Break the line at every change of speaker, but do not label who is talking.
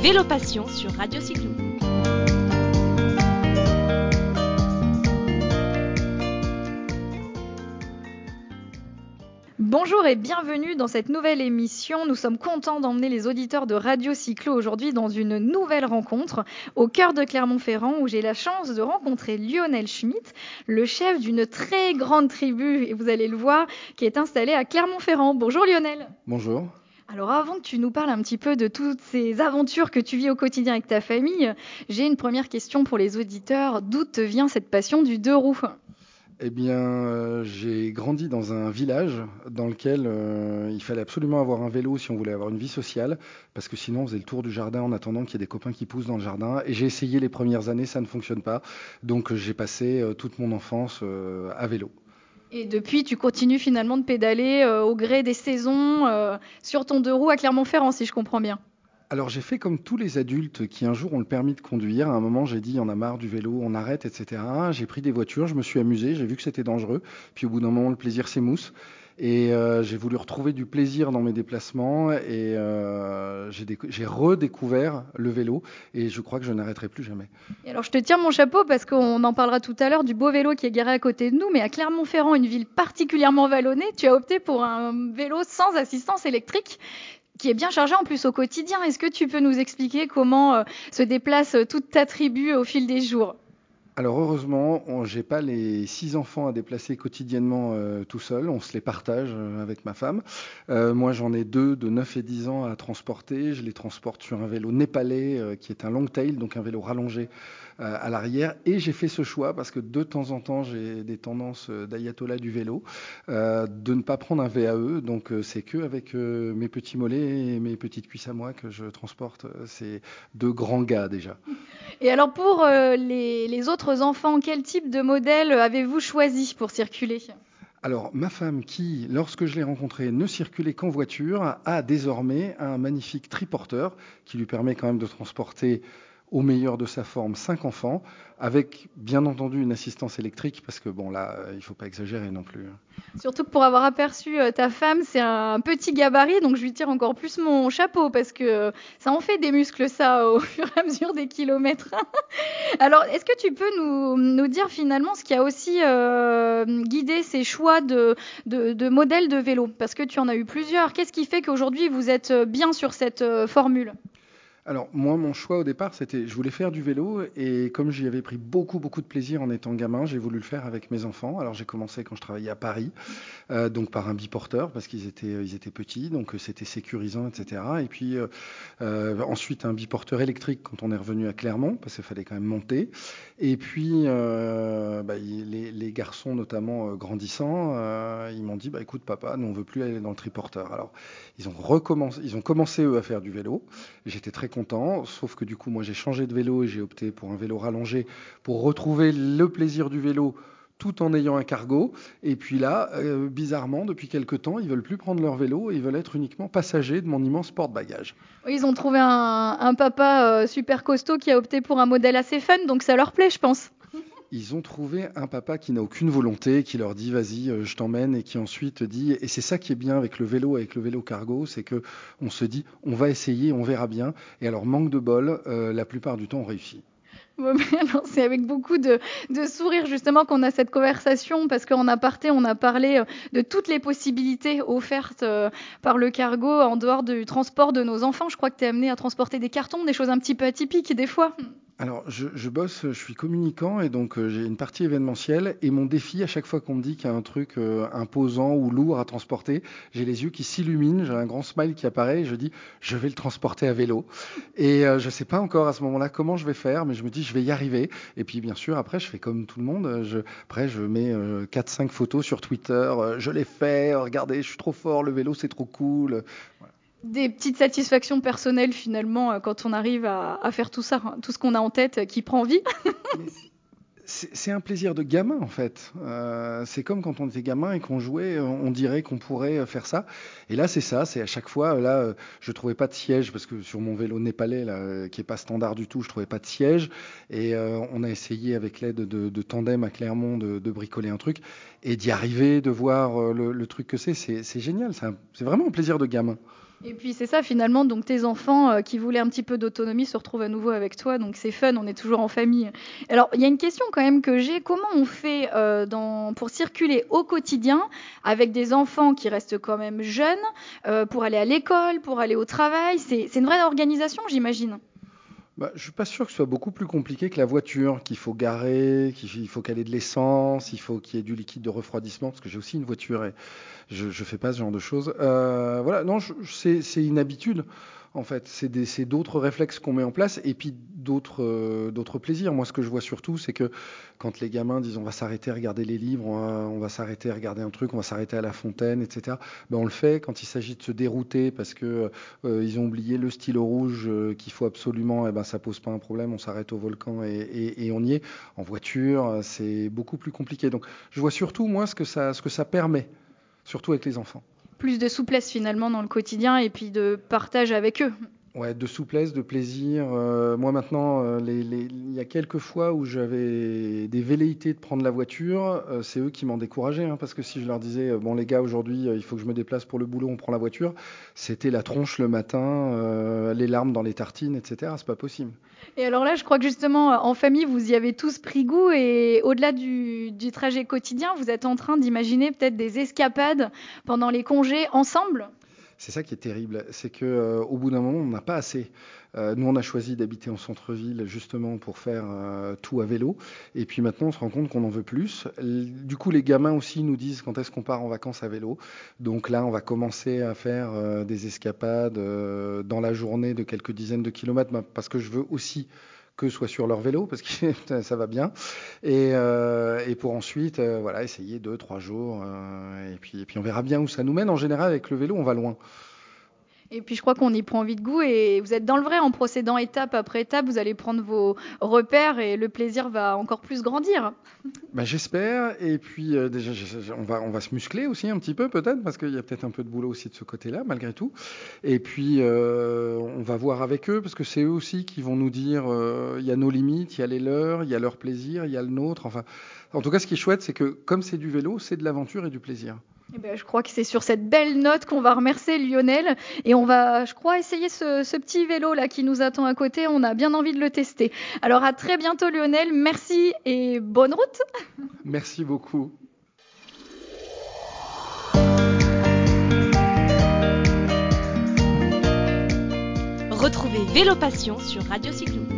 Vélo Passion sur Radio Cyclo.
Bonjour et bienvenue dans cette nouvelle émission. Nous sommes contents d'emmener les auditeurs de Radio Cyclo aujourd'hui dans une nouvelle rencontre au cœur de Clermont-Ferrand où j'ai la chance de rencontrer Lionel Schmitt, le chef d'une très grande tribu, et vous allez le voir, qui est installée à Clermont-Ferrand. Bonjour Lionel.
Bonjour.
Alors avant que tu nous parles un petit peu de toutes ces aventures que tu vis au quotidien avec ta famille, j'ai une première question pour les auditeurs. D'où te vient cette passion du deux roues?
Eh bien, euh, j'ai grandi dans un village dans lequel euh, il fallait absolument avoir un vélo si on voulait avoir une vie sociale, parce que sinon on faisait le tour du jardin en attendant qu'il y ait des copains qui poussent dans le jardin. Et j'ai essayé les premières années, ça ne fonctionne pas. Donc j'ai passé euh, toute mon enfance à vélo.
Et depuis, tu continues finalement de pédaler au gré des saisons sur ton deux roues à Clermont-Ferrand, si je comprends bien.
Alors j'ai fait comme tous les adultes qui un jour ont le permis de conduire. À un moment j'ai dit on a marre du vélo, on arrête, etc. J'ai pris des voitures, je me suis amusé, j'ai vu que c'était dangereux. Puis au bout d'un moment le plaisir s'émousse. Et euh, j'ai voulu retrouver du plaisir dans mes déplacements et euh, j'ai redécouvert le vélo et je crois que je n'arrêterai plus jamais.
Alors je te tiens mon chapeau parce qu'on en parlera tout à l'heure du beau vélo qui est garé à côté de nous, mais à Clermont-Ferrand, une ville particulièrement vallonnée, tu as opté pour un vélo sans assistance électrique qui est bien chargé en plus au quotidien. Est-ce que tu peux nous expliquer comment euh, se déplace toute ta tribu au fil des jours?
Alors heureusement, j'ai pas les six enfants à déplacer quotidiennement euh, tout seul, on se les partage avec ma femme. moi j'en ai deux de 9 et 10 ans à transporter, je les transporte sur un vélo népalais qui est un long tail, donc un vélo rallongé euh, à l'arrière. Et j'ai fait ce choix parce que de temps en temps, j'ai des tendances euh, d'ayatollah du vélo, euh, de ne pas prendre un VAE. Donc c'est que avec mes petits mollets et mes petites cuisses à moi que je transporte ces deux grands gars déjà.
Et alors pour les, les autres enfants, quel type de modèle avez-vous choisi pour circuler?
Alors, ma femme, qui, lorsque je l'ai rencontrée, ne circulait qu'en voiture, a désormais un magnifique triporteur qui lui permet quand même de transporter au meilleur de sa forme cinq enfants, avec bien entendu une assistance électrique, parce que bon là, il ne faut pas exagérer non plus.
Surtout que pour avoir aperçu euh, ta femme, c'est un petit gabarit, donc je lui tire encore plus mon chapeau, parce que euh, ça en fait des muscles, ça, au fur et à mesure des kilomètres. Alors, est-ce que tu peux nous, dire finalement ce qui a aussi euh, guidé ces choix de, de, de modèles de vélo? Parce que tu en as eu plusieurs. Qu'est-ce qui fait qu'aujourd'hui vous êtes bien sur cette formule?
Alors moi, mon choix au départ, c'était, je voulais faire du vélo et comme j'y avais pris beaucoup beaucoup de plaisir en étant gamin, j'ai voulu le faire avec mes enfants. Alors j'ai commencé quand je travaillais à Paris, euh, donc par un biporteur parce qu'ils étaient étaient petits, donc euh, c'était sécurisant, etc. Et puis euh, ensuite un biporteur électrique quand on est revenu à Clermont parce qu'il fallait quand même monter. Et puis bah, les, garçons notamment grandissant, ils m'ont dit bah écoute papa, nous on veut plus aller dans le triporteur. Alors ils ont ils ont commencé eux à faire du vélo. J'étais très sauf que du coup, moi, j'ai changé de vélo et j'ai opté pour un vélo rallongé pour retrouver le plaisir du vélo tout en ayant un cargo. Et puis là, euh, bizarrement, depuis quelques temps, ils veulent plus prendre leur vélo et ils veulent être uniquement passagers de mon immense porte-bagages.
Ils ont trouvé un, papa euh, super costaud qui a opté pour un modèle assez fun, donc ça leur plaît, je pense
ils ont trouvé un papa qui n'a aucune volonté, qui leur dit vas-y, euh, je t'emmène, et qui ensuite dit, et c'est ça qui est bien avec le vélo, avec le vélo cargo, c'est que on se dit on va essayer, on verra bien. Et alors manque de bol, euh, la plupart du temps on réussit.
c'est avec beaucoup de, de sourire justement qu'on a cette conversation parce qu'en aparté, on a parlé euh, de toutes les possibilités offertes par le cargo en dehors du transport de nos enfants. Je crois que tu es amené à transporter des cartons, des choses un petit peu atypiques des fois.
Alors, je, bosse, je suis communicant et donc euh, j'ai une partie événementielle. Et mon défi, à chaque fois qu'on me dit qu'il y a un truc euh, imposant ou lourd à transporter, j'ai les yeux qui s'illuminent, j'ai un grand smile qui apparaît et je dis, je vais le transporter à vélo. Et euh, je ne sais pas encore à ce moment-là comment je vais faire, mais je me dis, je vais y arriver. Et puis, bien sûr, après, je fais comme tout le monde. Je, après, je mets 4-5 photos sur Twitter. je l'ai fait, regardez, je suis trop fort, le vélo, c'est trop cool.
Des petites satisfactions personnelles finalement euh, quand on arrive à, faire tout ça, hein, tout ce qu'on a en tête euh, qui prend vie.
c'est un plaisir de gamin en fait. Euh, c'est comme quand on était gamin et qu'on jouait, on dirait qu'on pourrait faire ça. Et là c'est ça, c'est à chaque fois. Là, je trouvais pas de siège parce que sur mon vélo népalais qui est pas standard du tout, je trouvais pas de siège. Et on a essayé avec l'aide de, Tandem à Clermont de, bricoler un truc et d'y arriver, de voir le, truc que c'est. C'est génial. C'est vraiment un plaisir de gamin.
Et puis c'est ça finalement, donc tes enfants euh, qui voulaient un petit peu d'autonomie se retrouvent à nouveau avec toi, donc c'est fun, on est toujours en famille. Alors il y a une question quand même que j'ai, comment on fait euh, dans, pour circuler au quotidien avec des enfants qui restent quand même jeunes, euh, pour aller à l'école, pour aller au travail? C'est c'est une vraie organisation j'imagine.
Bah, je suis pas sûr que ce soit beaucoup plus compliqué que la voiture, qu'il faut garer, qu'il faut caler de l'essence, il faut qu'il y ait du liquide de refroidissement, parce que j'ai aussi une voiture et je, je fais pas ce genre de choses. Euh, voilà, non, c'est une habitude. En fait, c'est d'autres réflexes qu'on met en place et puis d'autres euh, d'autres plaisirs. Moi, ce que je vois surtout, c'est que quand les gamins disent on va s'arrêter à regarder les livres, on va, s'arrêter à regarder un truc, on va s'arrêter à la fontaine, etc. Ben, on le fait quand il s'agit de se dérouter parce que euh, ils ont oublié le stylo rouge euh, qu'il faut absolument, et ben ça pose pas un problème, on s'arrête au volcan et, et- on y est. En voiture, c'est beaucoup plus compliqué. Donc, je vois surtout moi ce que ça, ce que ça permet, surtout avec les enfants.
Plus de souplesse finalement dans le quotidien et puis de partage avec eux.
De souplesse, de plaisir. Euh, moi maintenant, euh, il y a quelques fois où j'avais des velléités de prendre la voiture, euh, c'est eux qui m'en décourageaient, hein, parce que si je leur disais, bon les gars, aujourd'hui, il faut que je me déplace pour le boulot, on prend la voiture, c'était la tronche le matin, les larmes dans les tartines, etc. C'est pas possible.
Et alors là, je crois que justement, en famille, vous y avez tous pris goût et au-delà du trajet quotidien, vous êtes en train d'imaginer peut-être des escapades pendant les congés ensemble?
C'est ça qui est terrible, c'est que euh, au bout d'un moment, on n'a pas assez. Euh, nous, on a choisi d'habiter en centre-ville justement pour faire euh, tout à vélo, et puis maintenant, on se rend compte qu'on en veut plus. Du coup, les gamins aussi nous disent quand est-ce qu'on part en vacances à vélo. Donc là, on va commencer à faire des escapades dans la journée de quelques dizaines de kilomètres, bah, parce que je veux aussi que soit sur leur vélo parce que ça va bien. Et, euh, pour ensuite euh, voilà essayer deux trois jours euh, et puis et puis on verra bien où ça nous mène. En général avec le vélo on va loin
Et puis je crois qu'on y prend vite goût et vous êtes dans le vrai en procédant étape après étape, vous allez prendre vos repères et le plaisir va encore plus grandir.
Bah, j'espère. Et puis euh, déjà, on va on va se muscler aussi un petit peu peut-être parce qu'il y a peut-être un peu de boulot aussi de ce côté-là malgré tout. Et puis euh, on va voir avec eux parce que c'est eux aussi qui vont nous dire euh, il y a nos limites, il y a les leurs, il y a leur plaisir, il y a le nôtre. Enfin, en tout cas, ce qui est chouette, c'est que comme c'est du vélo, c'est de l'aventure et du plaisir.
Eh ben, je crois que c'est sur cette belle note qu'on va remercier Lionel et on va, je crois, essayer ce, ce petit vélo là qui nous attend à côté. On a bien envie de le tester. Alors à très bientôt Lionel, merci et bonne route.
Merci beaucoup.
Retrouvez Vélo Passion sur Radio Cyclo.